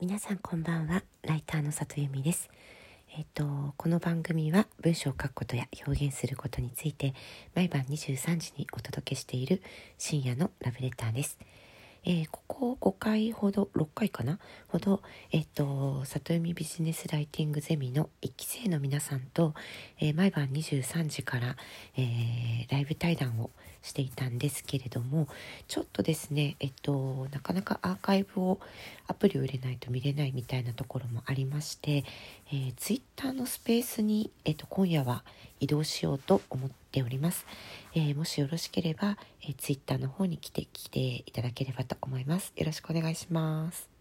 皆さんこんばんは。ライターの里由美です。えっ、とこの番組は文章を書くことや表現することについて毎晩23時にお届けしている深夜のラブレターです。えー、ここ5回ほど6回かな？ほど、えっ、と里読みビジネスライティングゼミの1期生の皆さんと、えー、毎晩23時から、えー、ライブ対談をしていたんですけれどもちょっとですねえっとなかなかアーカイブをアプリを入れないと見れないみたいなところもありまして、えー、Twitter のスペースに、えっと、今夜は移動しようと思っております、えー、もしよろしければ、えー、Twitter の方に来て来ていただければと思います。よろしくお願いします。